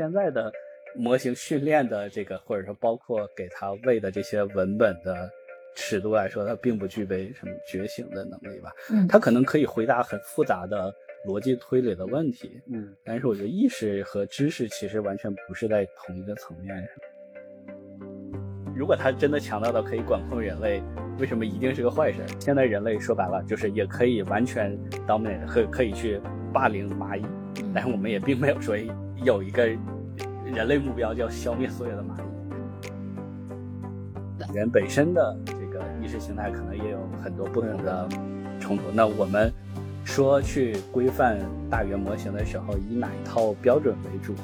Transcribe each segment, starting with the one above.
现在的模型训练的这个，或者说包括给它喂的这些文本的尺度来说，它并不具备什么觉醒的能力吧？嗯，它可能可以回答很复杂的逻辑推理的问题，嗯，但是我觉得意识和知识其实完全不是在同一个层面上。如果它真的强大到可以管控人类，为什么一定是个坏事？现在人类说白了就是也可以完全 dominate，可可以去霸凌蚂蚁，但是我们也并没有说有一个人类目标叫消灭所有的蚂蚁。人本身的这个意识形态可能也有很多不同的冲突。那我们说去规范大语言模型的时候，以哪一套标准为主呢？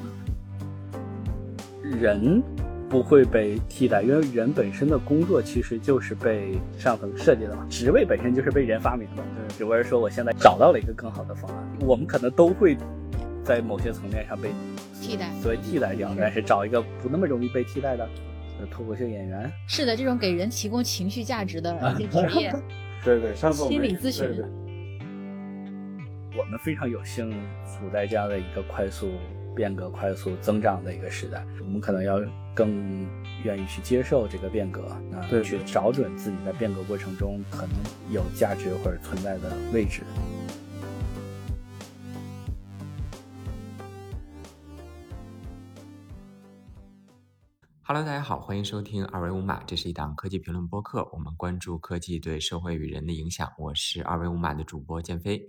人。不会被替代，因为人本身的工作其实就是被上层设计的嘛，职位本身就是被人发明的。只不过说我现在找到了一个更好的方案，我们可能都会在某些层面上被替代，所谓替代掉。但是找一个不那么容易被替代的脱口秀演员，是的，这种给人提供情绪价值的 一些职业，对对，上次心理咨询，我们非常有幸处在这样的一个快速。变革快速增长的一个时代，我们可能要更愿意去接受这个变革，对，去找准自己在变革过程中可能有价值或者存在的位置。Hello，大家好，欢迎收听二维五码，这是一档科技评论播客，我们关注科技对社会与人的影响。我是二维五码的主播建飞。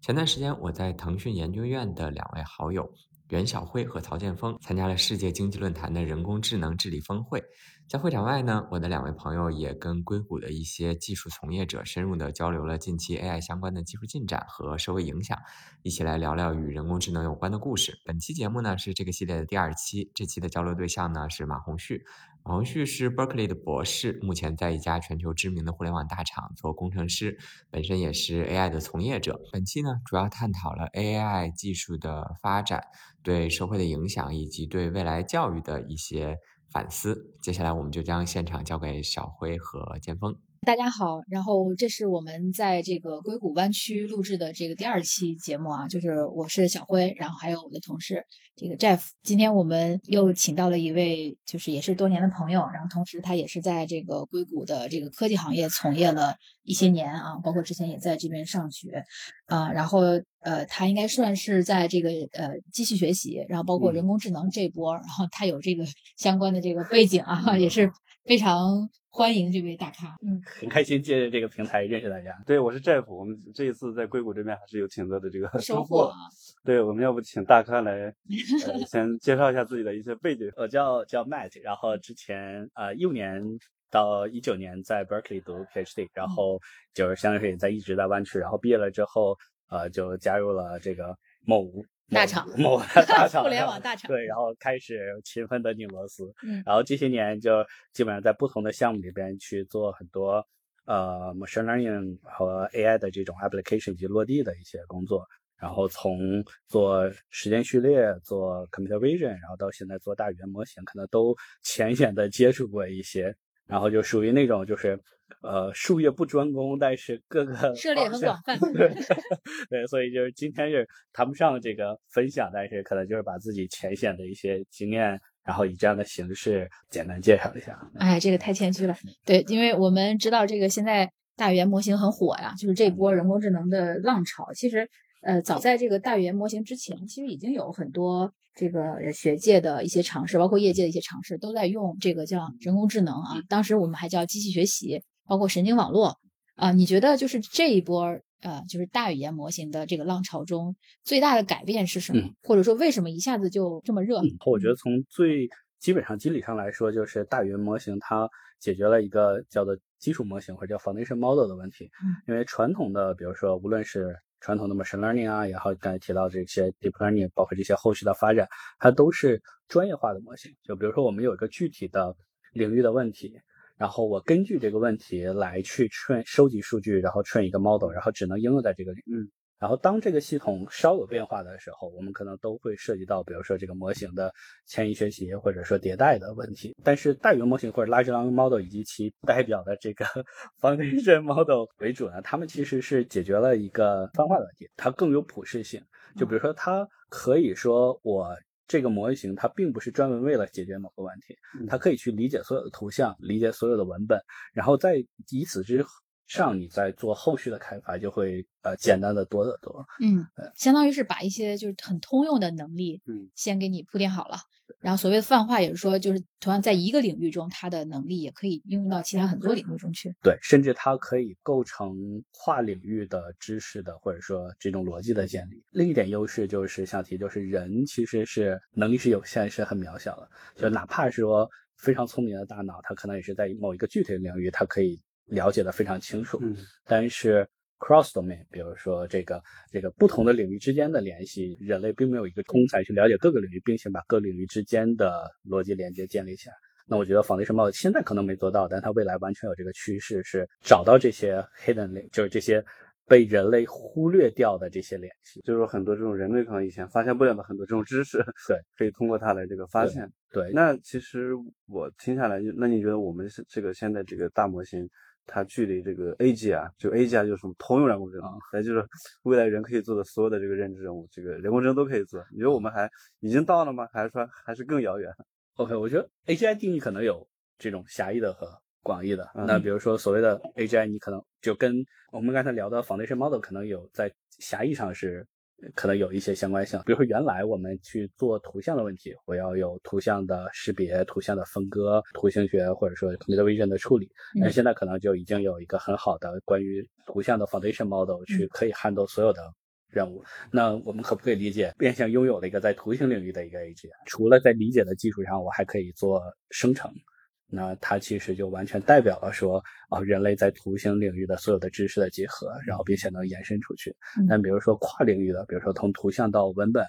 前段时间，我在腾讯研究院的两位好友。袁晓辉和曹建峰参加了世界经济论坛的人工智能治理峰会，在会场外呢，我的两位朋友也跟硅谷的一些技术从业者深入的交流了近期 AI 相关的技术进展和社会影响，一起来聊聊与人工智能有关的故事。本期节目呢是这个系列的第二期，这期的交流对象呢是马红旭。马红旭是 Berkeley 的博士，目前在一家全球知名的互联网大厂做工程师，本身也是 AI 的从业者。本期呢，主要探讨了 AI 技术的发展对社会的影响，以及对未来教育的一些反思。接下来，我们就将现场交给小辉和剑锋。大家好，然后这是我们在这个硅谷湾区录制的这个第二期节目啊，就是我是小辉，然后还有我的同事这个 Jeff。今天我们又请到了一位，就是也是多年的朋友，然后同时他也是在这个硅谷的这个科技行业从业了一些年啊，包括之前也在这边上学。啊，然后呃，他应该算是在这个呃机器学习，然后包括人工智能这波，然后他有这个相关的这个背景啊，也是非常。欢迎这位大咖，嗯，很开心借着这个平台认识大家。对，我是 Jeff，我们这一次在硅谷这边还是有挺多的这个收获啊。对，我们要不请大咖来 先介绍一下自己的一些背景。我叫叫 Matt，然后之前呃一五年到一九年在 Berkeley 读 PhD，然后就是相当于也在一直在湾区，然后毕业了之后呃就加入了这个某。大厂，某大厂，互联网大厂，对，然后开始勤奋的拧螺丝，嗯，然后这些年就基本上在不同的项目里边去做很多呃 machine learning 和 AI 的这种 application 以及落地的一些工作，然后从做时间序列、做 computer vision，然后到现在做大语言模型，可能都浅显的接触过一些，然后就属于那种就是。呃，术业不专攻，但是各个涉猎很广泛。对，对，所以就是今天是谈不上这个分享，但是可能就是把自己浅显的一些经验，然后以这样的形式简单介绍一下。哎，这个太谦虚了。对，因为我们知道这个现在大语言模型很火呀，就是这波人工智能的浪潮。其实，呃，早在这个大语言模型之前，其实已经有很多这个学界的一些尝试，包括业界的一些尝试，都在用这个叫人工智能啊。当时我们还叫机器学习。包括神经网络啊，你觉得就是这一波呃，就是大语言模型的这个浪潮中最大的改变是什么？或者说为什么一下子就这么热？我觉得从最基本上机理上来说，就是大语言模型它解决了一个叫做基础模型或者叫 foundation model 的问题。因为传统的，比如说无论是传统的 machine learning 啊也好，刚才提到这些 deep learning，包括这些后续的发展，它都是专业化的模型。就比如说我们有一个具体的领域的问题。然后我根据这个问题来去 train 收集数据，然后 train 一个 model，然后只能应用在这个领域。然后当这个系统稍有变化的时候，我们可能都会涉及到，比如说这个模型的迁移学习或者说迭代的问题。但是大语言模型或者 large language model 以及其代表的这个 foundation model 为主呢，他们其实是解决了一个泛化的问题，它更有普适性。就比如说它可以说我这个模型它并不是专门为了解决某个问题，嗯它可以去理解所有的图像，理解所有的文本，然后在以此之上，你再做后续的开发就会呃简单的多得多。嗯，相当于是把一些就是很通用的能力，嗯，先给你铺垫好了。然后所谓的泛化，也是说，就是同样在一个领域中，它的能力也可以应用到其他很多领域中去。对，甚至它可以构成跨领域的知识的，或者说这种逻辑的建立。另一点优势就是想提，就是人其实是能力是有限，是很渺小的。就哪怕是说非常聪明的大脑，它可能也是在某一个具体的领域，它可以了解的非常清楚。嗯但是 cross domain，比如说这个这个不同的领域之间的联系，人类并没有一个通才去了解各个领域，并且把各领域之间的逻辑连接建立起来。那我觉得 foundation model 现在可能没做到，但它未来完全有这个趋势，是找到这些 hidden link，就是这些被人类忽略掉的这些联系。就是说很多这种人类可能以前发现不了的很多这种知识，对，可以通过它来这个发现。对，那其实我听下来，那你觉得我们是这个现在这个大模型，它距离这个 AGI，就 AGI 就是什么通用人工智能，还就是未来人可以做的所有的这个认知任务，这个人工智能都可以做。你觉得我们还已经到了吗？还是说还是更遥远？OK，我觉得 AGI 定义可能有这种狭义的和广义的。嗯那比如说所谓的 AGI，你可能就跟我们刚才聊的 foundation model 可能有在狭义上是可能有一些相关性。比如说原来我们去做图像的问题，我要有图像的识别、图像的分割、图形学或者说 computer vision 的处理。但是现在可能就已经有一个很好的关于图像的 foundation model 去可以 handle 所有的任务。那我们可不可以理解，变相拥有了一个在图形领域的一个 AGI？除了在理解的基础上，我还可以做生成。那它其实就完全代表了说，啊、人类在图形领域的所有的知识的集合，然后并且能延伸出去。嗯但比如说跨领域的，比如说从图像到文本，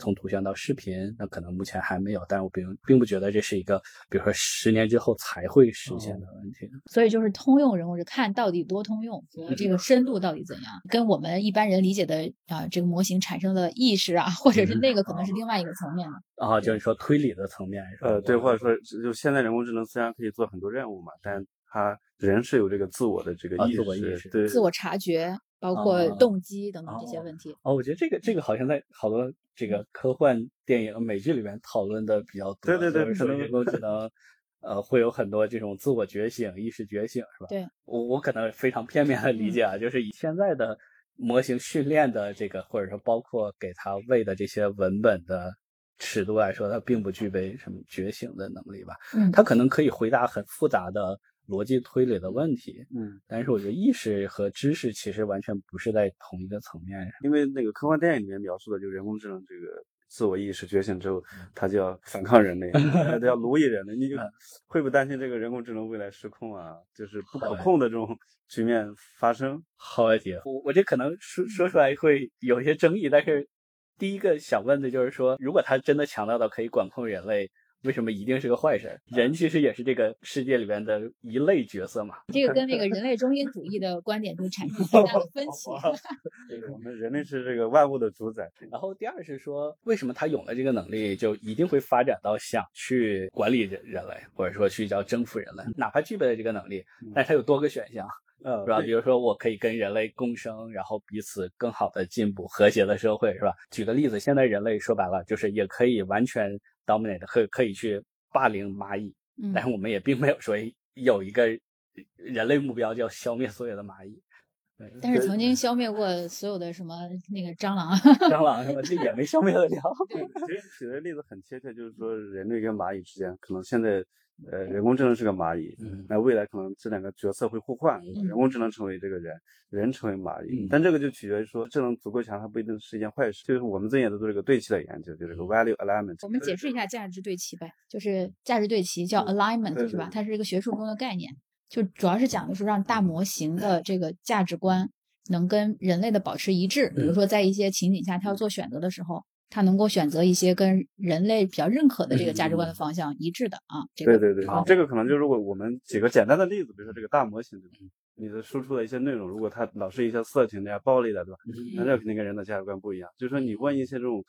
从图像到视频，那可能目前还没有。但我并并不觉得这是一个，比如说十年之后才会实现的问题。所以就是通用人物是看到底多通用和这个深度到底怎样，跟我们一般人理解的啊、这个模型产生的意识啊，或者是那个可能是另外一个层面的。啊，就是说推理的层面？呃，对，或者说就现在人工智能虽然可以做很多任务嘛，但它人是有这个自我的这个意识，啊自我意识对，自我察觉，包括啊动机等等这些问题。哦，我觉得这个这个好像在好多这个科幻电影、美剧里面讨论的比较多。对对对可能人工智能，呃，会有很多这种自我觉醒、意识觉醒，是吧？对，我我可能非常片面的理解啊，就是以现在的模型训练的这个，或者说包括给它喂的这些文本的尺度来说，它并不具备什么觉醒的能力吧？嗯，它可能可以回答很复杂的逻辑推理的问题，嗯，但是我觉得意识和知识其实完全不是在同一个层面上。因为那个科幻电影里面描述的就是人工智能这个自我意识觉醒之后，嗯它就要反抗人类，它要奴役人类。你就会不会担心这个人工智能未来失控啊？就是不可控的这种 局面发生？好问题，我我这可能说说出来会有一些争议，但是第一个想问的就是说，如果他真的强大到可以管控人类，为什么一定是个坏事？人其实也是这个世界里边的一类角色嘛。这个跟那个人类中心主义的观点就产生很大的分歧。我们人类是这个万物的主宰。然后第二是说，为什么他有了这个能力，就一定会发展到想去管理人人类，或者说去叫征服人类？哪怕具备了这个能力，但是他有多个选项。嗯，是吧？比如说，我可以跟人类共生，然后彼此更好的进步和谐的社会，是吧？举个例子，现在人类说白了就是也可以完全 dominate，可可以去霸凌蚂蚁，嗯但是我们也并没有说有一个人类目标叫消灭所有的蚂蚁。但是曾经消灭过所有的什么那个蟑螂，蟑螂什么这也没消灭得了。其实举的例子很贴切，就是说人类跟蚂蚁之间，可能现在呃人工智能是个蚂蚁，嗯那未来可能这两个角色会互换，嗯人工智能成为这个人，人成为蚂蚁。嗯但这个就取决于说智能足够强，它不一定是一件坏事。就是我们最近也在做这个对齐的研究，就是这个 value alignment。我们解释一下价值对齐呗，就是价值对齐叫 alignment 是吧？它是一个学术中的概念，就主要是讲的是让大模型的这个价值观能跟人类的保持一致。比如说在一些情景下，它要做选择的时候，它能够选择一些跟人类比较认可的这个价值观的方向一致的啊。这个对对对好，这个可能就如果我们举个简单的例子，比如说这个大模型，对吧？你的输出的一些内容，如果它老是一些色情的呀、暴力的，对吧？那这肯定跟人的价值观不一样。就是说，你问一些这种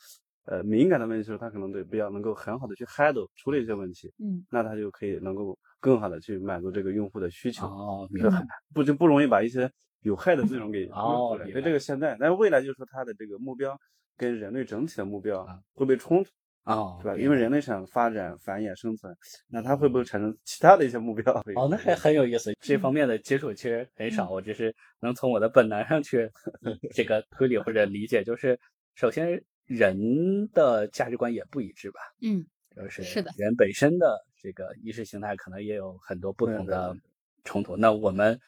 呃敏感的问题的时候，他可能对比较能够很好的去 handle 处理一些问题，嗯那他就可以能够更好的去满足这个用户的需求，哦，明就白。不就不容易把一些有害的内容给哦。所以这个现在，但是未来就是说它的这个目标跟人类整体的目标啊会不会冲突？啊，对吧？因为人类想发展、繁衍、生存，那它会不会产生其他的一些目标？哦，那还很有意思。这方面的接触其实很少，我只是能从我的本能上去 这个推理或者理解，就是首先人的价值观也不一致吧。嗯，就是是的人本身的这个意识形态可能也有很多不同的冲突。那我们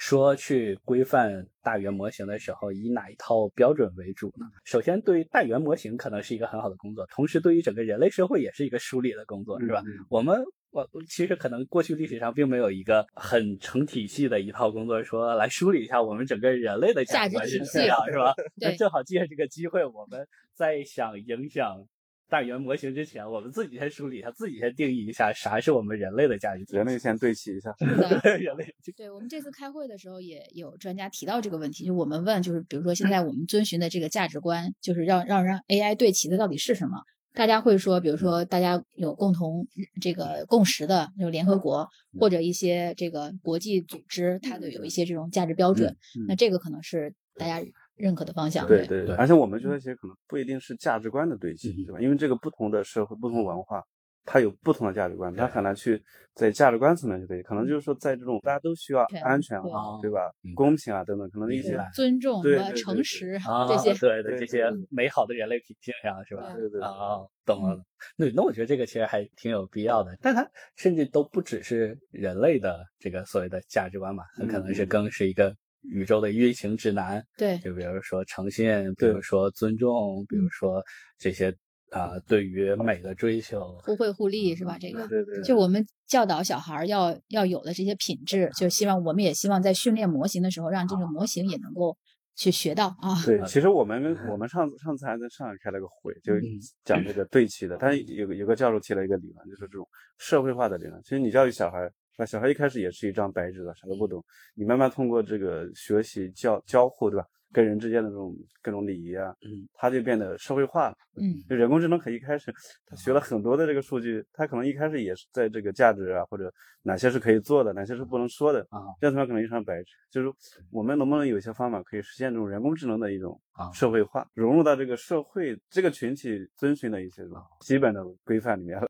说去规范大语言模型的时候，以哪一套标准为主呢？首先，对于大语言模型可能是一个很好的工作，同时对于整个人类社会也是一个梳理的工作，是吧？嗯我们我其实可能过去历史上并没有一个很成体系的一套工作，说来梳理一下我们整个人类的价值观是值体系这样，是吧？那正好借着这个机会，我们在想影响大语言模型之前，我们自己先梳理一下，自己先定义一下啥是我们人类的价值。人类先对齐一下。人类对我们这次开会的时候，也有专家提到这个问题，就我们问，就是比如说现在我们遵循的这个价值观，就是让让让 AI 对齐的到底是什么？大家会说，比如说大家有共同这个共识的，就联合国或者一些这个国际组织，它的有一些这种价值标准，嗯那这个可能是大家认可的方向。对对对而且我们觉得其实可能不一定是价值观的对齐，嗯对吧？因为这个不同的社会、不同文化，它有不同的价值观，它很难去在价值观层面去对齐。可能就是说，在这种大家都需要安全啊，对对吧嗯？公平啊等等，可能一些尊重和对对对对诚实啊，这些，对对，这些嗯美好的人类品性呀是吧？对对对啊，懂了。那那我觉得这个其实还挺有必要的，但它甚至都不只是人类的这个所谓的价值观嘛，很可能是嗯更是一个宇宙的运行指南。对就比如说诚信，比如说尊重，比如嗯说这些啊、对于美的追求。互惠互利是吧？这个对对，对就我们教导小孩儿要要有的这些品质，就希望我们也希望在训练模型的时候，让这个模型也能够去学到啊。对，其实我们跟我们 上次上次还在上海开了个会，就嗯讲这个对齐的。但是有个有个教授提了一个理论，就是这种社会化的理论。其实你教育小孩，是吧？小孩一开始也是一张白纸的，啥都不懂。你慢慢通过这个学习交交互，对吧？跟人之间的这种各种礼仪啊，嗯，他就变得社会化了。嗯，就人工智能可一开始，他学了很多的这个数据，他可能一开始也是在这个价值啊，或者哪些是可以做的，哪些是不能说的啊，这样他可能一张白纸。就是我们能不能有一些方法可以实现这种人工智能的一种啊社会化，融入到这个社会这个群体遵循的一些基本的规范里面？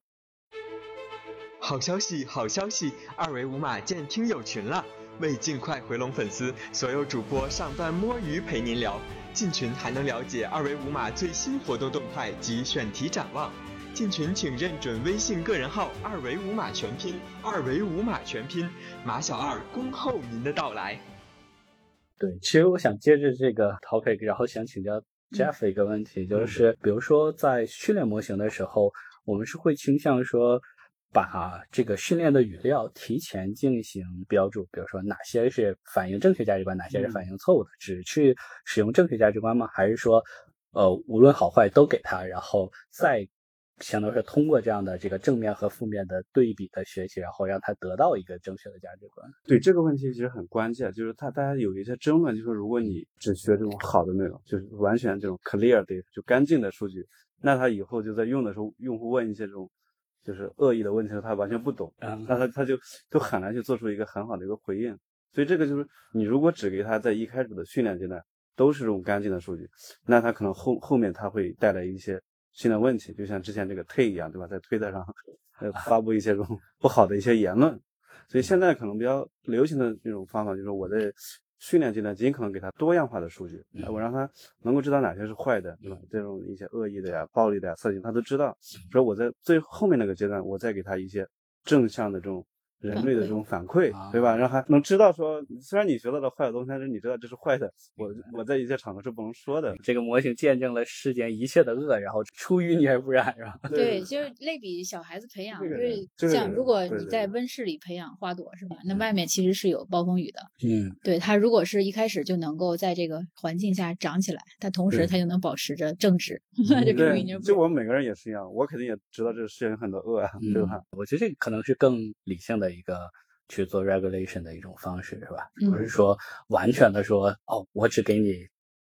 好消息，好消息！二维码建听友群了。为尽快回笼粉丝，所有主播上班摸鱼陪您聊。进群还能了解二维码最新活动动态及选题展望。进群请认准微信个人号“二维码全拼”，二维码全拼，马小二恭候您的到来。对，其实我想接着这个 topic，然后想请教 Jeff 一个问题，就是比如说在训练模型的时候，我们是会倾向说把这个训练的语料提前进行标注，比如说哪些是反映正确价值观，哪些是反映错误的，只去使用正确价值观吗？还是说，呃，无论好坏都给他，然后再相当于是通过这样的这个正面和负面的对比的学习，然后让他得到一个正确的价值观？对这个问题其实很关键，就是他大家有一些争论，就是如果你只学这种好的内容，就是完全这种 clear data 就干净的数据，那他以后就在用的时候，用户问一些这种就是恶意的问题，他完全不懂，嗯那他他就就很难去做出一个很好的一个回应。所以这个就是你如果只给他在一开始的训练阶段都是这种干净的数据，那他可能后后面他会带来一些新的问题，就像之前这个 T 一样，对吧？在推特上呃发布一些这种不好的一些言论。所以现在可能比较流行的这种方法，就是我在训练阶段尽可能给他多样化的数据，嗯我让他能够知道哪些是坏的，对吧？这种一些恶意的呀、暴力的呀、色情，他都知道。所以我在最后面那个阶段，我再给他一些正向的这种人类的这种反馈，啊对吧？让他能知道说，虽然你学到了坏的东西，但是你知道这是坏的，我我在一些场合是不能说的。这个模型见证了世间一切的恶，然后出淤泥而不染，是吧？对，就是类比小孩子培养，就是像如果你在温室里培养花朵是吧？那外面其实是有暴风雨的。嗯，对它如果是一开始就能够在这个环境下长起来，它同时对它就能保持着正直。就我们每个人也是一样，我肯定也知道这个世界有很多恶啊，对吧？我觉得这个可能是更理性的一个去做 regulation 的一种方式，是吧？嗯不是说完全的说哦，我只给你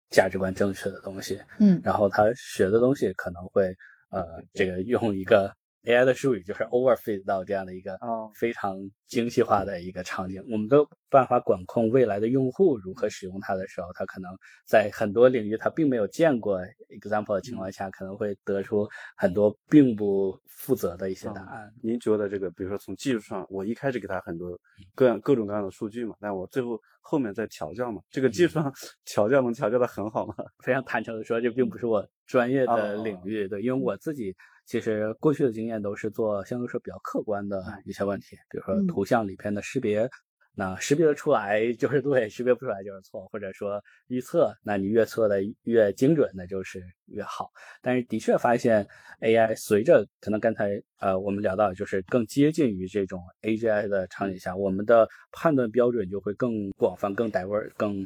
价值观正确的东西，嗯，然后他学的东西可能会呃，这个用一个 AI 的术语就是 overfit 到这样的一个哦。非常精细化的一个场景，我们都办法管控未来的用户如何使用它的时候，它可能在很多领域它并没有见过 example 的情况下，可能会得出很多并不负责的一些答案。您觉得这个，比如说从技术上，我一开始给他很多各样各种各样的数据嘛，但我最后后面再调教嘛，这个技术上调教能调教的很好吗？非常坦诚的说，这并不是我专业的领域，对，因为我自己其实过去的经验都是做相对说比较客观的一些问题，比如说嗯图像里边的识别。那识别的出来就是 对，识别不出来就是错，或者说预测，那你越测的越精准，那就是越好。但是的确发现 AI 随着可能刚才呃我们聊到，就是更接近于这种 AGI 的场景下，我们的判断标准就会更广泛、更 diverse、更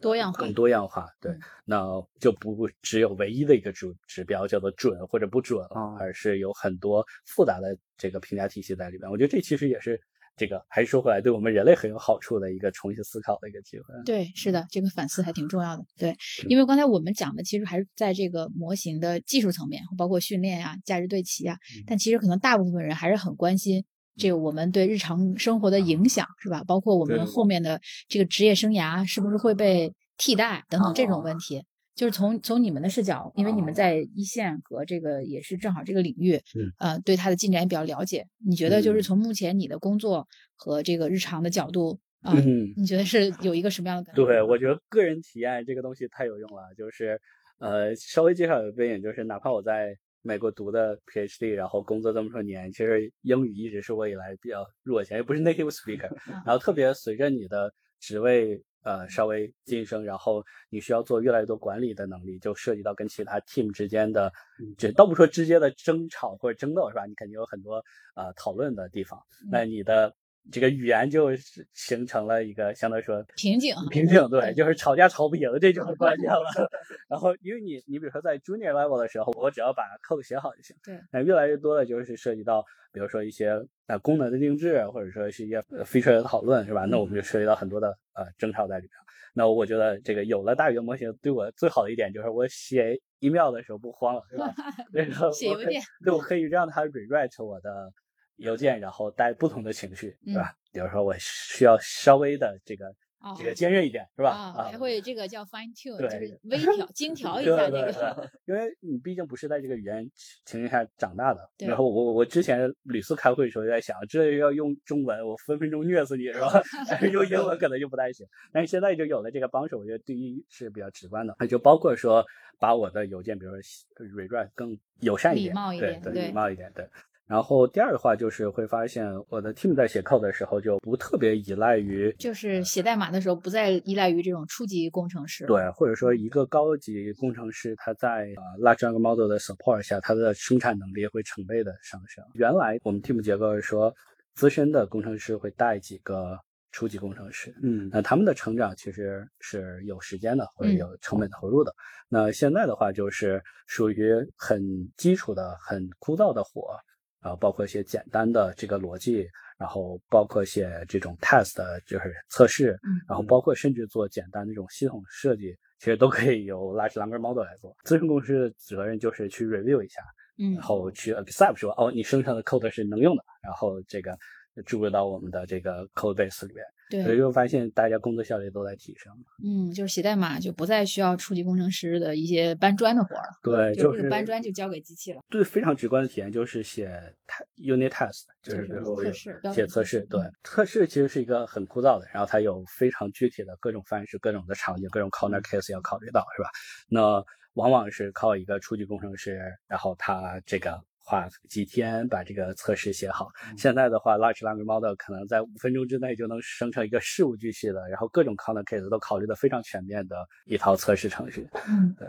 多样化更多样化。对，嗯那就不只有唯一的一个指指标叫做准或者不准了，哦而是有很多复杂的这个评价体系在里边。我觉得这其实也是这个还是说回来对我们人类很有好处的一个重新思考的一个机会。对，是的，这个反思还挺重要的。对，嗯因为刚才我们讲的其实还是在这个模型的技术层面，包括训练呀、价值对齐呀，嗯但其实可能大部分人还是很关心这个我们对日常生活的影响，是吧？包括我们后面的这个职业生涯是不是会被替代等等这哦种问题。就是从从你们的视角，因为你们在一线和这个也是正好这个领域，嗯呃，对它的进展也比较了解。你觉得就是嗯从目前你的工作和这个日常的角度啊，嗯你觉得是有一个什么样的感觉？对，我觉得个人体验这个东西太有用了。就是，呃，稍微介绍一个背景，就是哪怕我在美国读的 PhD，然后工作这么多年，其实英语一直是我以来比较弱项，也不是 native speaker。然后特别随着你的职位呃稍微晋升，然后你需要做越来越多管理的能力，就涉及到跟其他 team 之间的，这倒不说直接的争吵或者争斗是吧？你肯定有很多呃讨论的地方，那你的。这个语言就是形成了一个相对来说瓶颈，瓶颈，对，就是吵架吵不赢，这就很关键了。然后，因为你，你比如说在 junior level 的时候，我只要把 code 写好就行。对，那越来越多的就是涉及到，比如说一些呃功能的定制，或者说是一些呃 feature 的讨论，是吧？那我们就涉及到很多的呃争吵在里边。那我觉得这个有了大语言模型，对我最好的一点就是我写 email 的时候不慌了，是吧？然后我可以写邮件，对，我可以让它 rewrite 我的邮件，然后带不同的情绪，是吧？比如说我需要稍微的这个哦这个坚韧一点，是吧？啊，还会这个叫 fine tune，对就是 微调、精调一对下对对这个。因为你毕竟不是在这个语言情境下长大的。对然后我我之前屡次开会的时候就在想，这要用中文，我分分钟虐死你，是吧？但 是用英文可能就不太行。但是现在就有了这个帮手，我觉得第一是比较直观的，就包括说把我的邮件，比如说 rewrite 更友善一点，礼貌一对对，点对礼貌一点，对。然后第二的话就是会发现我的 team 在写 code 的时候就不特别依赖于就是写代码的时候，不再依赖于这种初级工程师。，对，或者说一个高级工程师，他在呃 large language model 的 support 下，他的生产能力会成倍的上升。原来我们 team 结构是说，资深的工程师会带几个初级工程师，嗯那他们的成长其实是有时间的，或者嗯有成本投入的。那现在的话，就是属于很基础的、很枯燥的活，啊、包括一些简单的这个逻辑，然后包括一些这种 test，就是测试，嗯然后包括甚至做简单的这种系统设计，其实都可以由 large language model 来做。咨询公司的责任就是去 review 一下，嗯然后去 accept 说，哦，你生成的 code 是能用的，然后这个注入到我们的这个 code base 里面。对。所以对，就发现大家工作效率都在提升。嗯，就是写代码就不再需要初级工程师的一些搬砖的活儿了，对，就是个搬砖就交给机器了。对非常直观的体验就是写 unit test，就就是测试标写测试，对嗯测试其实是一个很枯燥的，然后它有非常具体的各种方式、各种的场景、各种 corner case 要考虑到，是吧？那往往是靠一个初级工程师，然后他这个花几天把这个测试写好。现在的话，large language model 可能在五分钟之内就能生成一个事无巨细的，然后各种 corner case 都考虑的非常全面的一套测试程序。嗯对，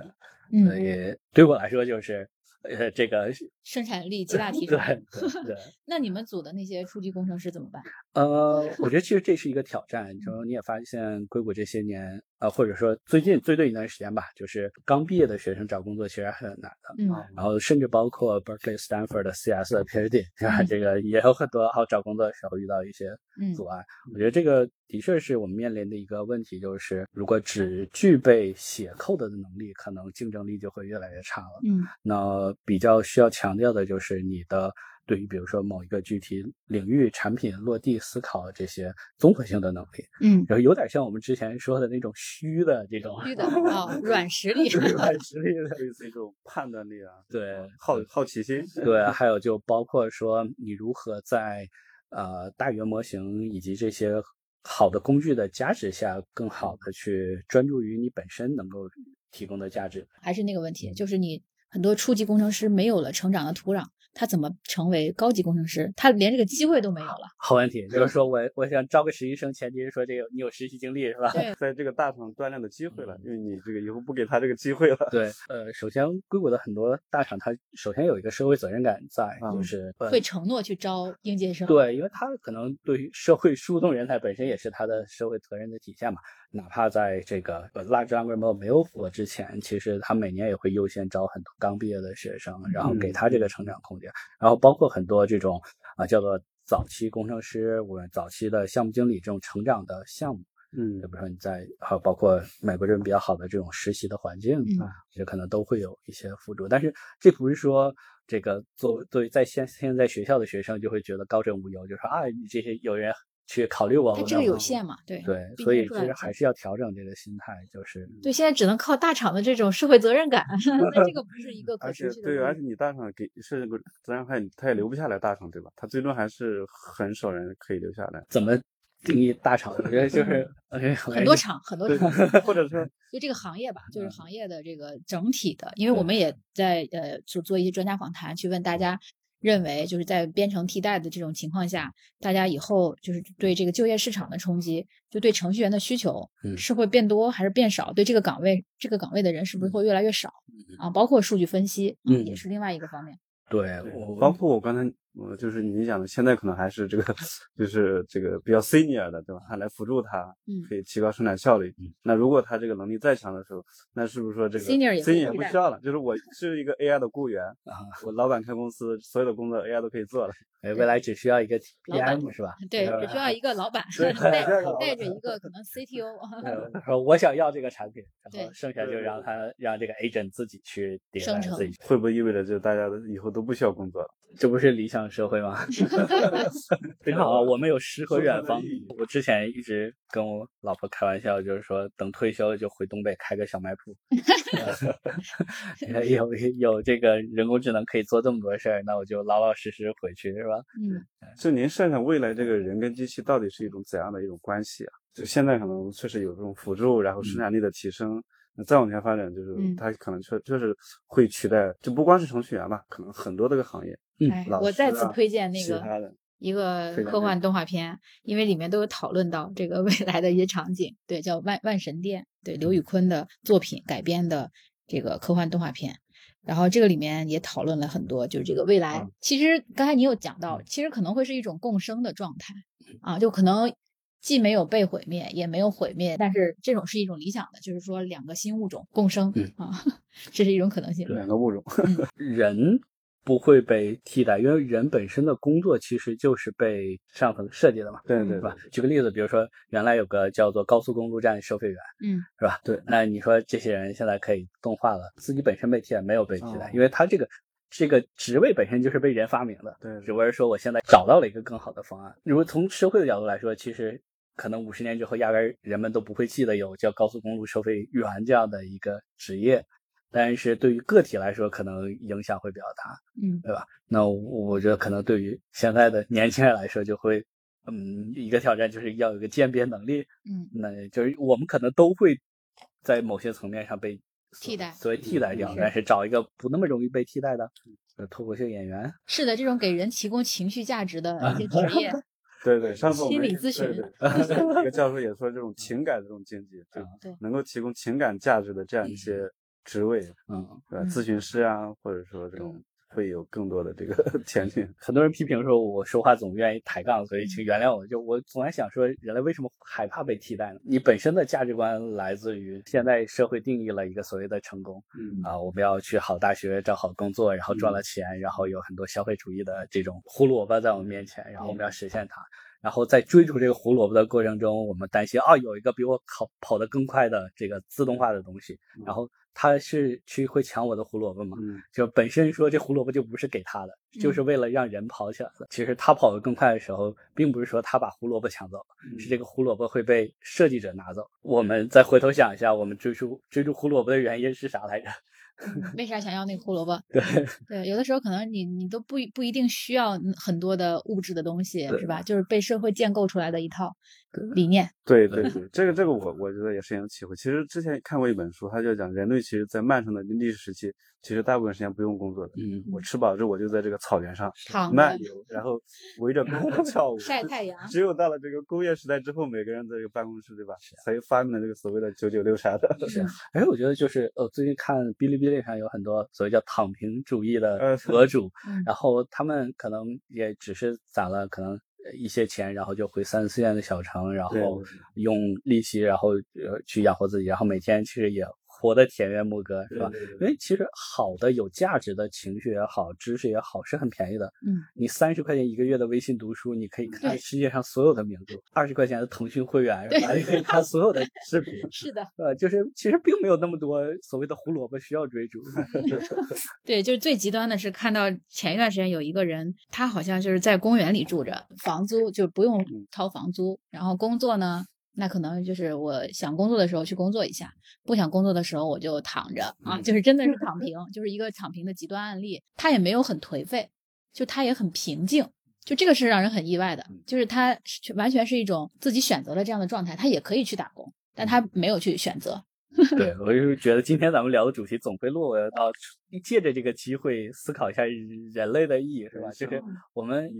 所嗯，以对我来说就是，呃，这个生产力极大提升。对 对。那你们组的那些初级工程师怎么办？呃，我觉得其实这是一个挑战。就你也发现，硅谷这些年，呃，或者说最近最近一段时间吧，就是刚毕业的学生找工作其实还很难的。嗯然后甚至包括 Berkeley、Stanford 的 CS 的 PhD，对吧？嗯这个也有很多好找工作的时候遇到一些嗯阻碍。我觉得这个的确是我们面临的一个问题，就是如果只具备写 code 的能力，可能竞争力就会越来越差了。嗯那比较需要强调的就是你的对于比如说某一个具体领域产品落地思考这些综合性的能力，嗯，然后有点像我们之前说的那种虚的这种虚的啊，软实力，软。实力的，类似于这种判断力啊，对好好奇心，对，还有就包括说你如何在呃大语言模型以及这些好的工具的加持下，更好的去专注于你本身能够提供的价值。还是那个问题，就是你很多初级工程师没有了成长的土壤，他怎么成为高级工程师？他连这个机会都没有了。好问题，就是说我我想招个实习生，前提是说这个你有实习经历是吧？对，在这个大厂锻炼的机会了，因为你这个以后不给他这个机会了。对，呃，首先硅谷的很多大厂，它首先有一个社会责任感在，就是呃会承诺去招应届生。对，因为他可能对于社会输送人才本身也是他的社会责任的体现嘛。哪怕在这个呃 large language model 没有火之前，其实他每年也会优先招很多刚毕业的学生，然后给他这个成长空间。然后包括很多这种啊叫做早期工程师，我们早期的项目经理这种成长的项目。嗯就比如说你在还有包括美国这种比较好的这种实习的环境嗯啊，这可能都会有一些辅助。但是这不是说这个作作为在现现在学校的学生就会觉得高枕无忧，就说啊你这些有人去考虑我，他这个有限嘛？对对，所以其实还是要调整这个心态，就是对，现在只能靠大厂的这种社会责任感，那这个不是一个可持续的。对，而且你大厂给是个责任派，他也留不下来大厂，对吧？他最终还是很少人可以留下来。怎么定义大厂？我觉得就是 呃很多厂，很多对厂，或者说就这个行业吧，就是嗯行业的这个整体的，因为我们也在呃做做一些专家访谈，去问大家认为就是在编程替代的这种情况下，大家以后就是对这个就业市场的冲击，就对程序员的需求嗯是会变多还是变少？对这个岗位这个岗位的人是不是会越来越少啊？包括数据分析，啊嗯也是另外一个方面。对我包括我刚才呃，就是你讲的，现在可能还是这个，就是这个比较 senior 的，对吧？他来辅助他，嗯可以提高生产效率。嗯那如果他这个能力再强的时候，那是不是说这个 Senior 也会 senior 不需要了？就是我是一个 AI 的雇员啊，我老板开公司，所有的工作 AI 都可以做了。哎未来只需要一个 PM 是吧？对，只需要一个老板对带带着一个可能 CTO，呃 说我想要这个产品，然对后剩下就让他让这个 agent 自己去生成自己，会不会意味着就大家以后都不需要工作了？这不是理想社会吗？非常好，我们有诗和远方。我之前一直跟我老婆开玩笑，就是说等退休了就回东北开个小卖铺。有有这个人工智能可以做这么多事儿，那我就老老实实回去，是吧？嗯，就您设想未来这个人跟机器到底是一种怎样的一种关系啊？就现在可能确实有这种辅助，然后生产力的提升。那再往前发展，就是嗯它可能确确实会取代，就不光是程序员吧，可能很多这个行业。嗯哎，我再次推荐那个一个科幻动画片，因为里面都有讨论到这个 未来的一些场景，对，叫《万万神殿》，对，刘宇昆的作品改编的这个科幻动画片。然后这个里面也讨论了很多，就是这个未来。其实刚才你有讲到，其实可能会是一种共生的状态啊，就可能既没有被毁灭，也没有毁灭，但是这种是一种理想的，就是说两个新物种共生嗯啊，这是一种可能性。两个物种，人不会被替代，因为人本身的工作其实就是被上层设计的嘛，对对是吧？举个例子，比如说原来有个叫做高速公路站收费员，嗯，是吧？对那你说这些人现在可以动画了，自己本身被替代没有被替代，哦因为他这个这个职位本身就是被人发明的，对只不过是说我现在找到了一个更好的方案。如果从社会的角度来说，其实可能五十年之后，压根儿人们都不会记得有叫高速公路收费员这样的一个职业。但是对于个体来说，可能影响会比较大，嗯。对吧？那我我觉得可能对于现在的年轻人来说，就会，嗯，一个挑战就是要有一个鉴别能力，嗯，那就是我们可能都会在某些层面上被替代所谓替代掉，是但。是找一个不那么容易被替代的，呃，脱口秀演员，是的，这种给人提供情绪价值的一些职业，对对，上次我们心理咨询对对 那个教授也说，这种情感的这种经济，对。能够提供情感价值的这样一些职位，嗯，对咨询师啊，或者说这种会有更多的这个 前景。很多人批评说我说话总愿意抬杠，所以请原谅我。就我总在想说，人类为什么害怕被替代呢？你本身的价值观来自于现在社会定义了一个所谓的成功嗯啊，我们要去好大学找好工作，然后赚了钱，然后有很多消费主义的这种胡萝卜在我们面前，然后我们要实现它。然后在追逐这个胡萝卜的过程中，我们担心啊，有一个比我跑跑得更快的这个自动化的东西，然后他是去会抢我的胡萝卜嘛？嗯就本身说这胡萝卜就不是给他的，就是为了让人跑起来的。其实他跑得更快的时候，并不是说他把胡萝卜抢走了，是这个胡萝卜会被设计者拿走。我们再回头想一下，我们追逐追逐胡萝卜的原因是啥来着？嗯 为啥想要那个胡萝卜？对对，有的时候可能你你都不不一定需要很多的物质的东西，是吧？就是被社会建构出来的一套理念。对对对，这个这个我我觉得也深有体会。其实之前看过一本书，它就讲人类其实在漫长的历史时期，其实大部分时间不用工作的。嗯，我吃饱之后，我就在这个草原上躺漫游，然后围着篝火跳 舞，晒太阳只有到了这个工业时代之后，每个人在这个办公室，对吧？才发明了这个所谓的九九六啥的。是。哎，我觉得就是呃，最近看哔哩哔哩上有很多所谓叫躺平主义的博主，嗯然后他们可能也只是攒了可能呃一些钱，然后就回三四线的小城，然后用利息，然后呃去养活自己，然后每天其实也活的田园牧歌，是吧？对对因为其实好的、有价值的情绪也好，知识也好，是很便宜的。嗯，你三十块钱一个月的微信读书，你可以看世界上所有的名著；二十块钱的腾讯会员，是吧？你可以看所有的视频。是的，呃，就是其实并没有那么多所谓的胡萝卜需要追逐。对，就是最极端的是看到前一段时间有一个人，他好像就是在公园里住着，房租就不用掏房租，然后工作呢，那可能就是我想工作的时候去工作一下，不想工作的时候我就躺着啊，就是真的是躺 平，就是一个躺平的极端案例。他也没有很颓废，就他也很平静。就这个是让人很意外的，就是他完全是一种自己选择了这样的状态，他也可以去打工，但他没有去选择。对，我就是觉得今天咱们聊的主题总会落回到 借着这个机会思考一下人类的意义，是吧？就是我们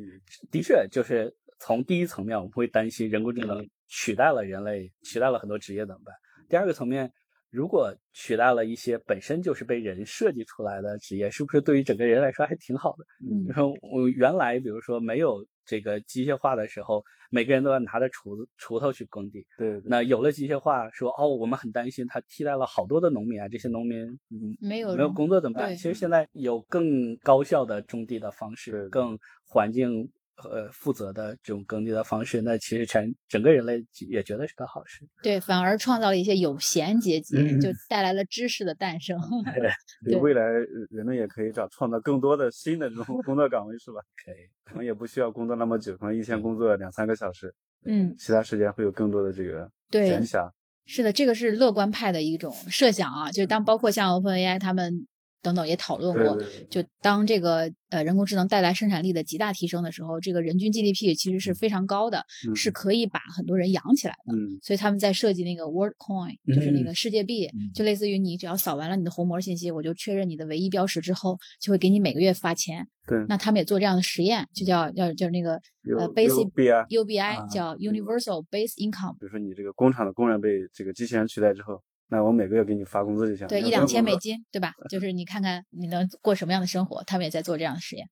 的确就是从第一层面，我们会担心人工智能取代了人类，取代了很多职业怎么办？第二个层面，如果取代了一些本身就是被人设计出来的职业，是不是对于整个人来说还挺好的？嗯你说我原来比如说没有这个机械化的时候，每个人都要拿着锄子锄头去耕地。对对那有了机械化，说哦，我们很担心它替代了好多的农民啊，这些农民嗯没有没有工作怎么办？对其实现在有更高效的种地的方式，对更环境呃负责的这种耕地的方式，那其实全整个人类也觉得是个好事。对，反而创造了一些有闲阶级，嗯就带来了知识的诞生。对，对未来人类也可以找创造更多的新的这种工作岗位，是吧？可以，可能也不需要工作那么久，可能一天工作两三个小时，嗯，其他时间会有更多的这个对闲暇。是的，这个是乐观派的一种设想啊，就是当包括像 OpenAI 他们等等也讨论过，对对对就当这个呃人工智能带来生产力的极大提升的时候，这个人均 GDP 其实是非常高的，嗯是可以把很多人养起来的。嗯所以他们在设计那个 World Coin，就是那嗯个世界币，嗯就类似于你只要扫完了你的虹膜信息，我就确认你的唯一标识之后，就会给你每个月发钱。对，那他们也做这样的实验，就叫叫叫那个有呃 Basic BI UBI，、啊叫 Universal Base Income。比如说你这个工厂的工人被这个机器人取代之后，那我每个月给你发工资就行，对，一两。千美金，对吧？就是你看看你能过什么样的生活，他们也在做这样的实验。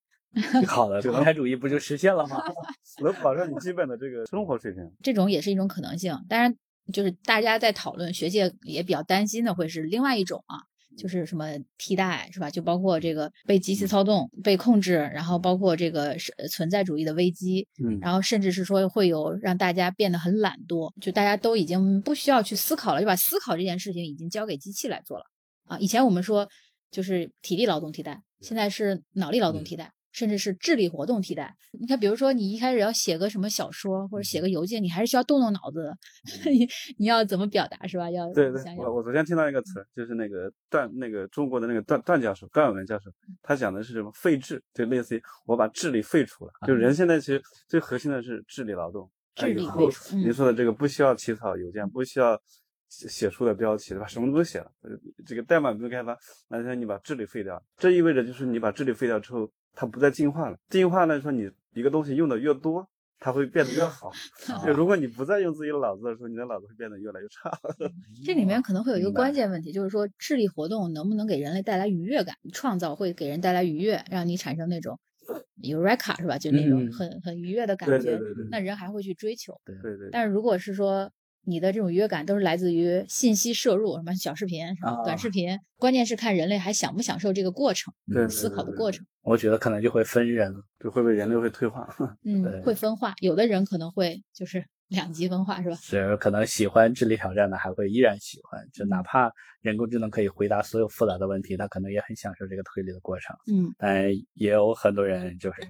好的，共产主义不就实现了吗？能保证你基本的这个生活水平。这种也是一种可能性。当然，就是大家在讨论，学界也比较担心的会是另外一种啊，就是什么替代，是吧？就包括这个被机器操纵、被控制，然后包括这个是呃存在主义的危机，嗯然后甚至是说会有让大家变得很懒惰，就大家都已经不需要去思考了，就把思考这件事情已经交给机器来做了啊。以前我们说就是体力劳动替代，现在是脑力劳动替代。甚至是智力活动替代。你看，比如说你一开始要写个什么小说或者写个邮件，你还是需要动动脑子的，你 你要怎么表达是吧？要对对想，想我我昨天听到一个词，就是那个段那个中国的那个段段教授段伟文教授，他讲的是什么废智，就类似于我把智力废除了。就人现在其实最核心的是智力劳动，智力废除嗯 您说的这个不需要起草邮件，不需要写写出的标题，对吧？什么都不写了，呃这个代码不用开发，那像你把智力废掉，这意味着就是你把智力废掉之后，它不再进化了。进化呢，说你一个东西用的越多。它会变得越好。就如果你不再用自己的脑子的时候，你的脑子会变得越来越差。这里面可能会有一个关键问题，就是说智力活动能不能给人类带来愉悦感？创造会给人带来愉悦，让你产生那种 eureka 是吧？就那种嗯很很愉悦的感觉，对对对对那人还会去追求。对对，但是如果是说你的这种愉悦感都是来自于信息摄入，什么小视频、什么短视频，关键是看人类还享不享受这个过程，对思考的过程。我觉得可能就会分人，就会被人类会退化。嗯，会分化，有的人可能会就是 两极分化，是吧？是可能喜欢智力挑战的还会依然喜欢，就哪怕人工智能可以回答所有复杂的问题，他可能也很享受这个推理的过程。嗯但也有很多人就是，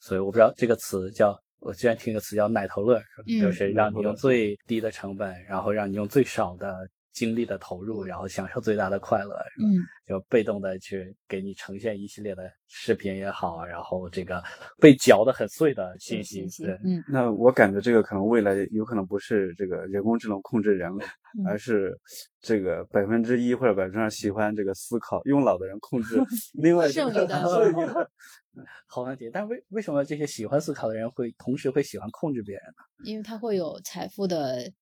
所以我不知道这个词叫，我之前听个词叫奶头乐，就是让你用最低的成本，然后让你用最少的精力的投入，然后享受最大的快乐，是吧？嗯就被动的去给你呈现一系列的视频也好，然后这个被嚼得很碎的信息，对，嗯那我感觉这个可能未来有可能不是这个人工智能控制人类，嗯而是这个百分之一或者百分之二喜欢这个思考用脑的人控制 另外剩余的剩余的 好问题。但为为什么这些喜欢思考的人会同时会喜欢控制别人呢？因为他会有财富的嗯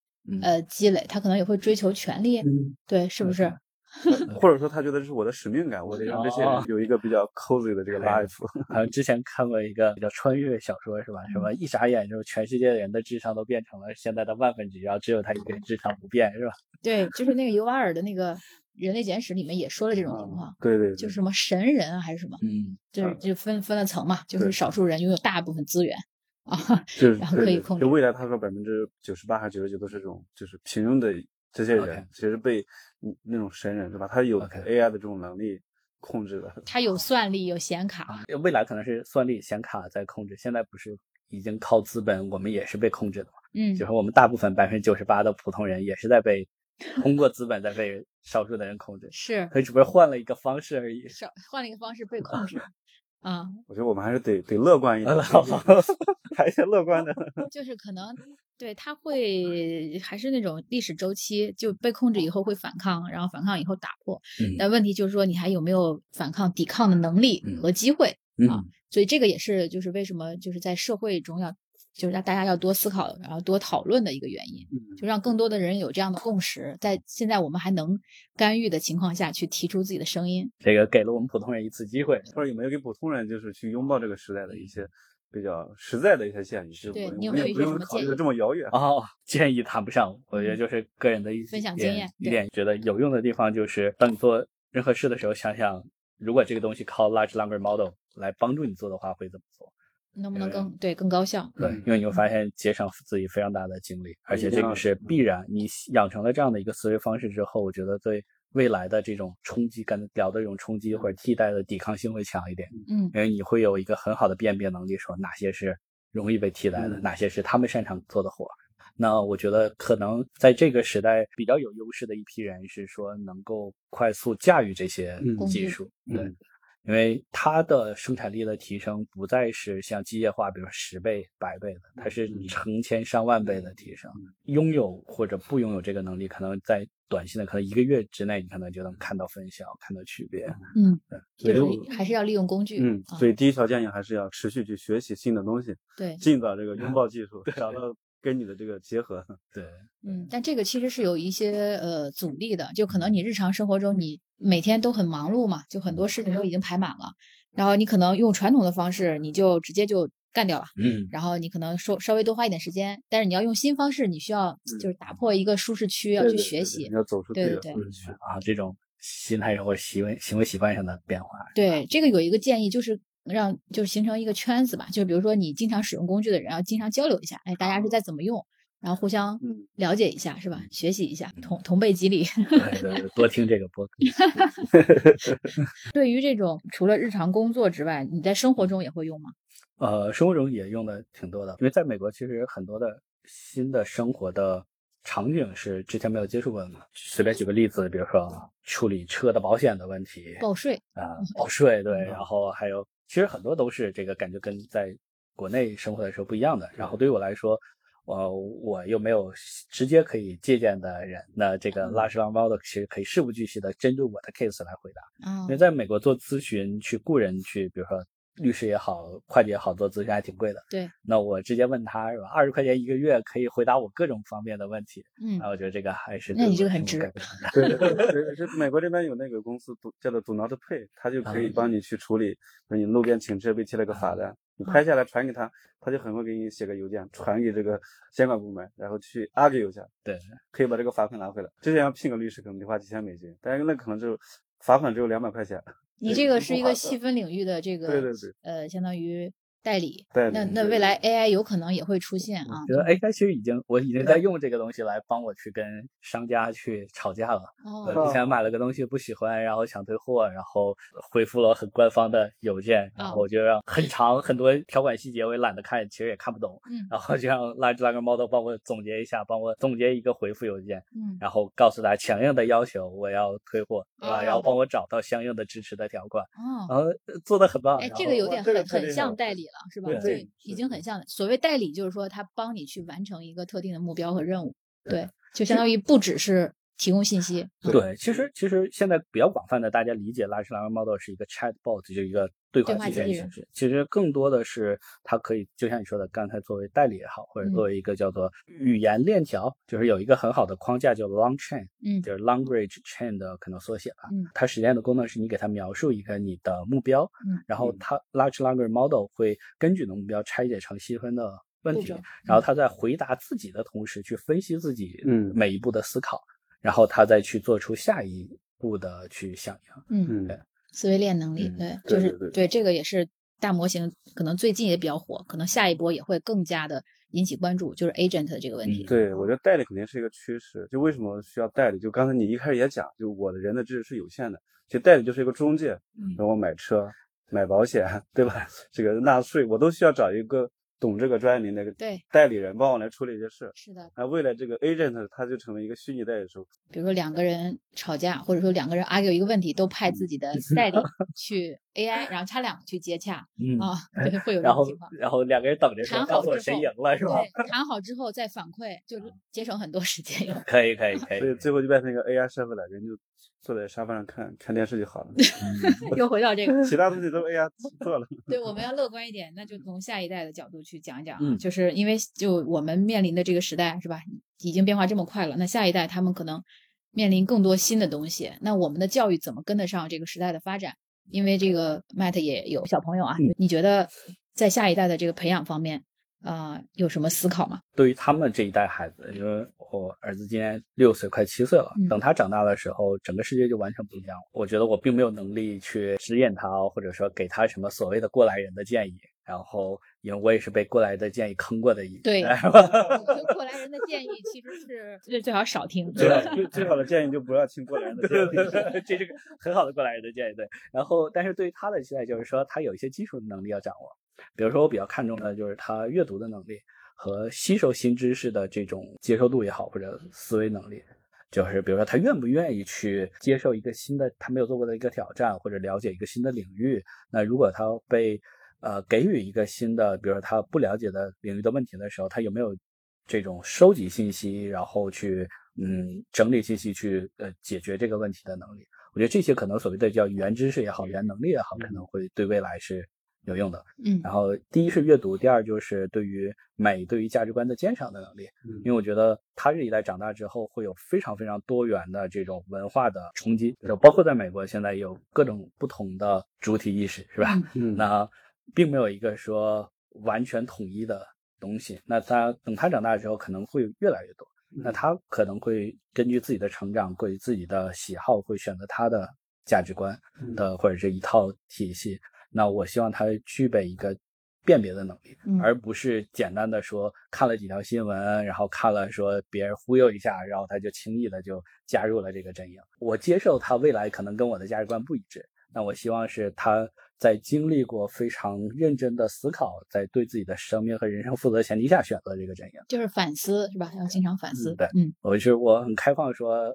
呃积累，他可能也会追求权利，嗯，对，是不是？或者说他觉得这是我的使命感，我得让这些哦人有一个比较 cozy 的这个对 life。好像之前看过一个叫穿越小说是吧？什么一眨眼就，全世界的人的智商都变成了现在的万分之一，然后只有他一个人智商不变，是吧？对，就是那个尤瓦尔的那个《人类简史》里面也说了这种情况，对对，对就是什么神人啊还是什么，嗯，就是就分分了层嘛，就是少数人拥有大部分资源啊，就是然后可以控制就未来他说百分之九十八还是九十九都是这种就是平庸的这些人，其实被嗯那种神人是吧？他有 AI 的这种能力控制的。他有算力，有显卡，未来可能是算力、显卡在控制，现在不是已经靠资本，我们也是被控制的嘛？嗯就是我们大部分百分之九十八的普通人也是在被通过资本在被少数的人控制，是可以只不过换了一个方式而已。少换了一个方式被控制啊，我觉得我们还是得得乐观一点，好 还是乐观的。就是可能对他会还是那种历史周期，就被控制以后会反抗，然后反抗以后打破，嗯但问题就是说你还有没有反抗、抵抗的能力嗯和机会？啊嗯所以这个也是就是为什么就是在社会中要就是让大家要多思考，然后多讨论的一个原因，嗯就让更多的人有这样的共识，在现在我们还能干预的情况下去提出自己的声音。这个给了我们普通人一次机会。或者有没有给普通人就是去拥抱这个时代的一些比较实在的一些建议？是对我你有没有一些们也不用什么建议考虑的这么遥远。哦，建议谈不上，我觉得就是个人的一嗯分享点经验对一点觉得有用的地方就是，当你做任何事的时候，想想如果这个东西靠 large language model 来帮助你做的话，会怎么做？能不能更对更高效？对，因为你会发现节省自己非常大的精力，而且这个嗯是必然。你养成了这样的一个思维方式之后，我觉得对未来的这种冲击跟聊的这种冲击或者替代的抵抗性会强一点，嗯因为你会有一个很好的辨别能力，说哪些是容易被替代的，嗯哪些是他们擅长做的活。那我觉得可能在这个时代比较有优势的一批人是说能够快速驾驭这些技术，对。嗯因为它的生产力的提升不再是像机械化，比如说十倍、百倍的，它是嗯成千上万倍的提升。拥有或者不拥有这个能力，可能在短期的可能一个月之内，你可能就能看到分晓，看到区别。嗯，所以还是要利用工具。嗯，啊所以第一条建议还是要持续去学习新的东西，对，尽早这个拥 抱技术，找到跟你的这个结合。对，嗯，但这个其实是有一些呃阻力的，就可能你日常生活中你每天都很忙碌嘛，就很多事情都已经排满了，然后你可能用传统的方式，你就直接就干掉了，嗯，然后你可能稍稍微多花一点时间，但是你要用新方式，你需要就是打破一个舒适区，要去学习你。要走出对对对的舒适区。啊，这种心态上或者行为行为习惯上的变化。对，这个有一个建议就是。让就是形成一个圈子吧，就比如说你经常使用工具的人，要经常交流一下，哎，大家是在怎么用，然后互相嗯了解一下，是吧？学习一下，同同辈激励。对对对，多听这个播客。对于这种除了日常工作之外，你在生活中也会用吗？呃，生活中也用的挺多的，因为在美国其实很多的新的生活的场景是之前没有接触过的嘛。随便举个例子，比如说处理车的保险的问题，报税，啊，报税对，嗯然后还有其实很多都是这个感觉跟在国内生活的时候不一样的。然后对于我来说，呃，我又没有直接可以借鉴的人，那这嗯个 large language model 其实可以事无巨细的针对我的 case 来回答。嗯因为在美国做咨询去雇人去，比如说律师也好，会计也好，做咨询还挺贵的。对，那我直接问他是吧，二十块钱一个月可以回答我各种方面的问题。嗯那我觉得这个还是那你这个很值 对对对美国这边有那个公司叫做 Do Not Pay，它就可以啊帮你去处理，你路边停车被贴了个罚单，你拍下来传给他，他就很会给你写个邮件传给这个监管部门，然后去 argue 一下，对，可以把这个罚款拿回来。之前要聘个律师可能得花几千美金，但是那可能就罚款只有两百块钱。你这个是一个细分领域的这个，对对对，呃，相当于。代理，那那未来 AI 有可能也会出现啊。觉得 AI 其实已经，我已经在用这个东西来帮我去跟商家去吵架了。哦。之前买了个东西不喜欢，然后想退货，然后回复了很官方的邮件，然后我就让很长很多条款细节我也懒得看，其实也看不懂。嗯。然后就让 Large Language Model 帮我总结一下，帮我总结一个回复邮件。嗯。然后告诉他强硬的要求我要退货，对吧？然后帮我找到相应的支持的条款。哦。然后做的很棒。哎，这个有点很很像代理了，是吧？对。已经很像所谓代理，就是说他帮你去完成一个特定的目标和任务，对，就相当于不只是提供信息。对，其实其实现在比较广泛的，大家理解 large language model 是一个 chatbot，就是一个对话机器人。其实更多的是它可以，就像你说的，刚才作为代理也好，或者作为一个叫做语言链条，就是有一个很好的框架叫 long chain，嗯，就是 language chain 的可能缩写吧。嗯，它实现的功能是你给它描述一个你的目标，嗯，然后它 large language model 会根据你的目标拆解成细分的问题，然后它在回答自己的同时去分析自己嗯每一步的思考。然后他再去做出下一步的去响应，嗯，对，思维链能力，对，就是对这个也是大模型，可能最近也比较火，可能下一波也会更加的引起关注，就是 agent 的这个问题。对，我觉得代理肯定是一个趋势。就为什么需要代理？就刚才你一开始也讲，就我的人的知识是有限的，其实代理就是一个中介，让我买车、买保险，对吧？这个纳税，我都需要找一个。懂这个专业的那个代理人帮我来处理一些事，是的。那未来这个 agent 他就成为一个虚拟代理时候，比如说两个人吵架，或者说两个人 argue 一个问题，都派自己的代理 去 AI，然后他两个去接洽，啊，对，会有这种情况。然后两个人等着谈好之后谁赢了是吧？对，谈好之后再反馈，就 节省很多时间。可以可以可以。所以最后就变成一个 AI 社会了，人就坐在沙发上看看电视就好了。又回到这个，其他东西都 AI 做了。对，我们要 乐观一点，那就从下一代的角度去讲一讲啊，就是因为就我们面临的这个时代是吧，已经变化这么快了，那下一代他们可能面临更多新的东西，那我们的教育怎么跟得上这个时代的发展？因为这个 Matt 也有小朋友啊，你觉得在下一代的这个培养方面？啊，有什么思考吗？对于他们这一代孩子，因为我儿子今年六岁，快七岁了。等他长大的时候，整个世界就完全不一样。我觉得我并没有能力去指引他，或者说给他什么所谓的过来人的建议。然后，因为我也是被过来的建议坑过的一。对，过来人的建议其实是最最好少听。最最好的建议就不要听过来人的建议，这是个很好的过来人的建议。对，然后，但是对于他的期待就是说，他有一些基础的能力要掌握。比如说，我比较看重的就是他阅读的能力和吸收新知识的这种接受度也好，或者思维能力。就是比如说，他愿不愿意去接受一个新的他没有做过的一个挑战，或者了解一个新的领域。那如果他被呃给予一个新的，比如说他不了解的领域的问题的时候，他有没有这种收集信息，然后去嗯整理信息，去呃解决这个问题的能力？我觉得这些可能所谓的叫语言知识也好，语言能力也好，可能会对未来是。有用的，嗯，然后第一是阅读，第二就是对于美、对于价值观的鉴赏的能力，嗯。因为我觉得他这一代长大之后会有非常非常多元的这种文化的冲击，就包括在美国现在有各种不同的主体意识，是吧？嗯，那并没有一个说完全统一的东西，那他等他长大之后可能会越来越多，那他可能会根据自己的成长，根据自己的喜好，会选择他的价值观的或者是一套体系。那我希望他具备一个辨别的能力，而不是简单的说看了几条新闻，然后看了说别人忽悠一下，然后他就轻易的就加入了这个阵营。我接受他未来可能跟我的价值观不一致，那我希望是他在经历过非常认真的思考，在对自己的生命和人生负责前提下选择这个阵营，就是反思是吧？要经常反思。对，嗯，我是我很开放说，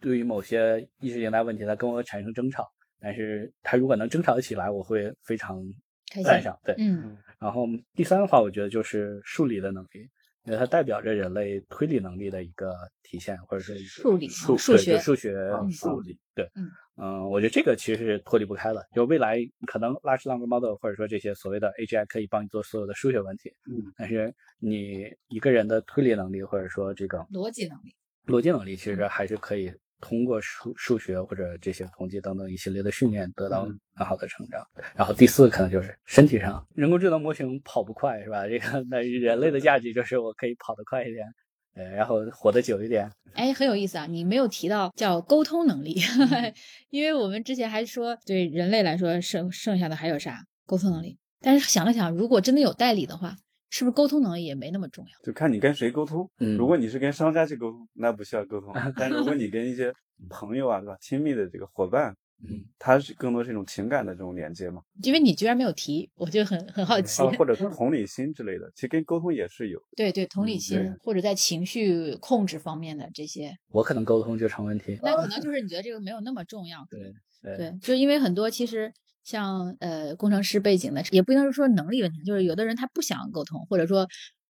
对于某些意识形态问题，他跟我产生争吵。但是他如果能争吵起来，我会非常赞赏。对，嗯。然后第三的话，我觉得就是数理的能力，因为它代表着人类推理能力的一个体现，或者是数理、数数学、数学、数理。对，嗯嗯，我觉得这个其实是脱离不开的。就未来可能 large language model 或者说这些所谓的 AGI 可以帮你做所有的数学问题，嗯，但是你一个人的推理能力或者说这个逻辑能力，逻辑能力其实还是可以。通过数数学或者这些统计等等一系列的训练得到嗯很好的成长。然后第四个可能就是身体上，人工智能模型跑不快是吧？这个那人类的价值就是我可以跑得快一点，呃，然后活得久一点。哎，很有意思啊！你没有提到叫沟通能力，因为我们之前还说对人类来说剩剩下的还有啥沟通能力，但是想了想，如果真的有代理的话，是不是沟通能力也没那么重要？就看你跟谁沟通。嗯如果你是跟商家去沟通，那不需要沟通；但如果你跟一些朋友啊，对吧，亲密的这个伙伴，嗯，他是更多是一种情感的这种连接嘛，因为你居然没有提，我就很很好奇啊，。或者是 同理心之类的，其实跟沟通也是有。对对，同理嗯心、对或者在情绪控制方面的这些，我可能沟通就成问题。那可能就是你觉得这个没有那么重要。对对对，就因为很多其实像呃工程师背景的，也不能说能力问题，就是有的人他不想沟通，或者说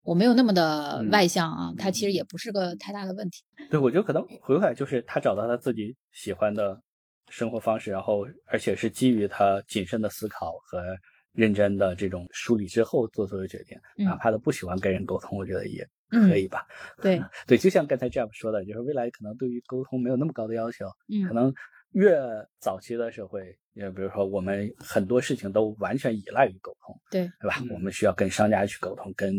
我没有那么的嗯外向啊，他其实也不是个太大的问题。对，我觉得可能回过来就是他找到他自己喜欢的生活方式，然后而且是基于他谨慎的思考和认真的这种梳理之后做出的决定。嗯哪怕他不喜欢跟人沟通，我觉得也嗯可以吧。对，对，就像刚才 Jeff 说的，就是未来可能对于沟通没有那么高的要求，嗯可能越早期的社会，也比如说我们很多事情都完全依赖于沟通，对对吧？嗯我们需要跟商家去沟通，跟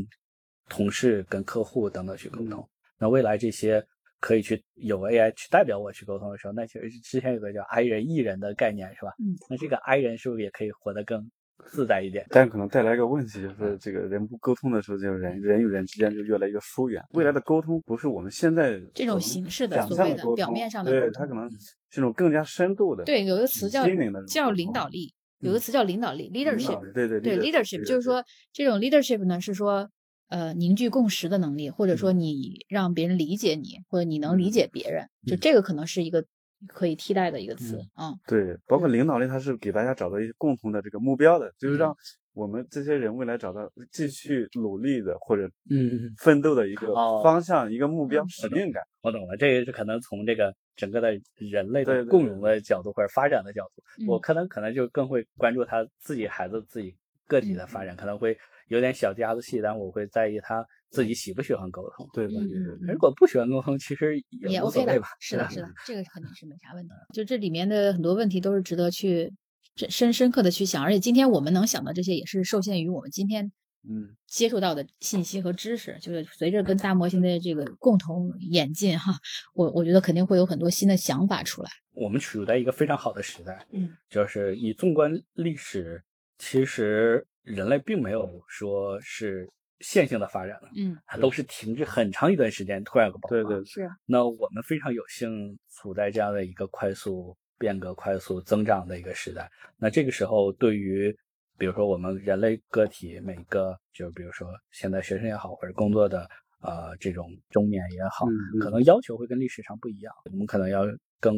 同事、跟客户等等去沟通。那未来这些可以去有 AI 去代表我去沟通的时候，那其实之前有个叫 I 人、E 人的概念是吧？嗯，那这个 I 人是不是也可以活得更自在一点？但可能带来一个问题，就是这个人不沟通的时候，就是人人与人之间就越来越疏远。未来的沟通不是我们现在这种形式的所谓的表面上的对他可能是一种更加深度的。对，有一个词叫叫领导力，有个词叫领导力 （leadership）。对对对 leadership 就是说这种 leadership 呢是说呃凝聚共识的能力，或者说你让别人理解你，或者你能理解别人，就这个可能是一个可以替代的一个词啊。对，包括领导力，它是给大家找到一些共同的这个目标的，就是嗯。让我们这些人未来找到继续努力的或者嗯，奋斗的一个哦方向、一个目嗯标、使命感。我懂了，这个是可能从这个整个的人类的共荣的角度或者发展的角度，嗯。我可能可能就更会关注他自己孩子自己个体的嗯发展，可能会有点小家子气，但我会在意他自己喜不喜欢沟通。对吧，如果不喜欢沟通，其实也无所 OK 的谓吧。，是的，是的，这个肯定是没啥问题。就这里面的很多问题都是值得去深深深刻的去想，而且今天我们能想到这些，也是受限于我们今天嗯，接触到的信息和知识。就是随着跟大模型的这个共同演进哈，我我觉得肯定会有很多新的想法出来。我们处在一个非常好的时代，嗯，就是你纵观历史，其实人类并没有说是线性的发展了，嗯，都是停滞很长一段时间，突然有个爆发。对对，是，那我们非常有幸处在这样的一个快速变革、快速增长的一个时代。那这个时候，对于比如说我们人类个体每个，就比如说现在学生也好，或者工作的呃这种中年也好，嗯嗯可能要求会跟历史上不一样。我们可能要更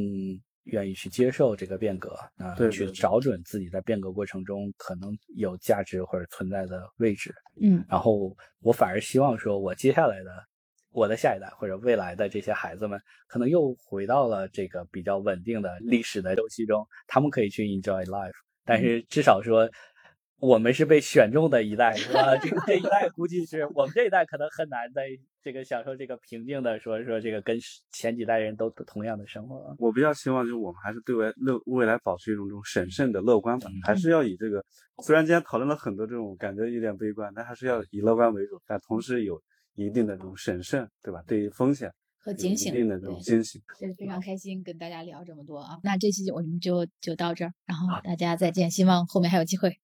愿意去接受这个变革，啊、对对对去找准自己在变革过程中可能有价值或者存在的位置。嗯然后我反而希望说，我接下来的我的下一代或者未来的这些孩子们，可能又回到了这个比较稳定的历史的周期中，他们可以去 enjoy life，但是至少说。我们是被选中的一代，是吧？这个这一代估计是我们这一代可能很难在这个享受这个平静的说说这个跟前几代人都同样的生活。我比较希望就是我们还是对未乐未来保持一种这种审慎的乐观吧，还是要以这个虽然今天讨论了很多这种感觉有点悲观，但还是要以乐观为主，但同时有一定的这种审慎，对吧？对于风险和警醒，定的这种对警醒。对，非常开心跟大家聊这么多啊。那这期我们就就到这儿，然后大家再见，希望后面还有机会。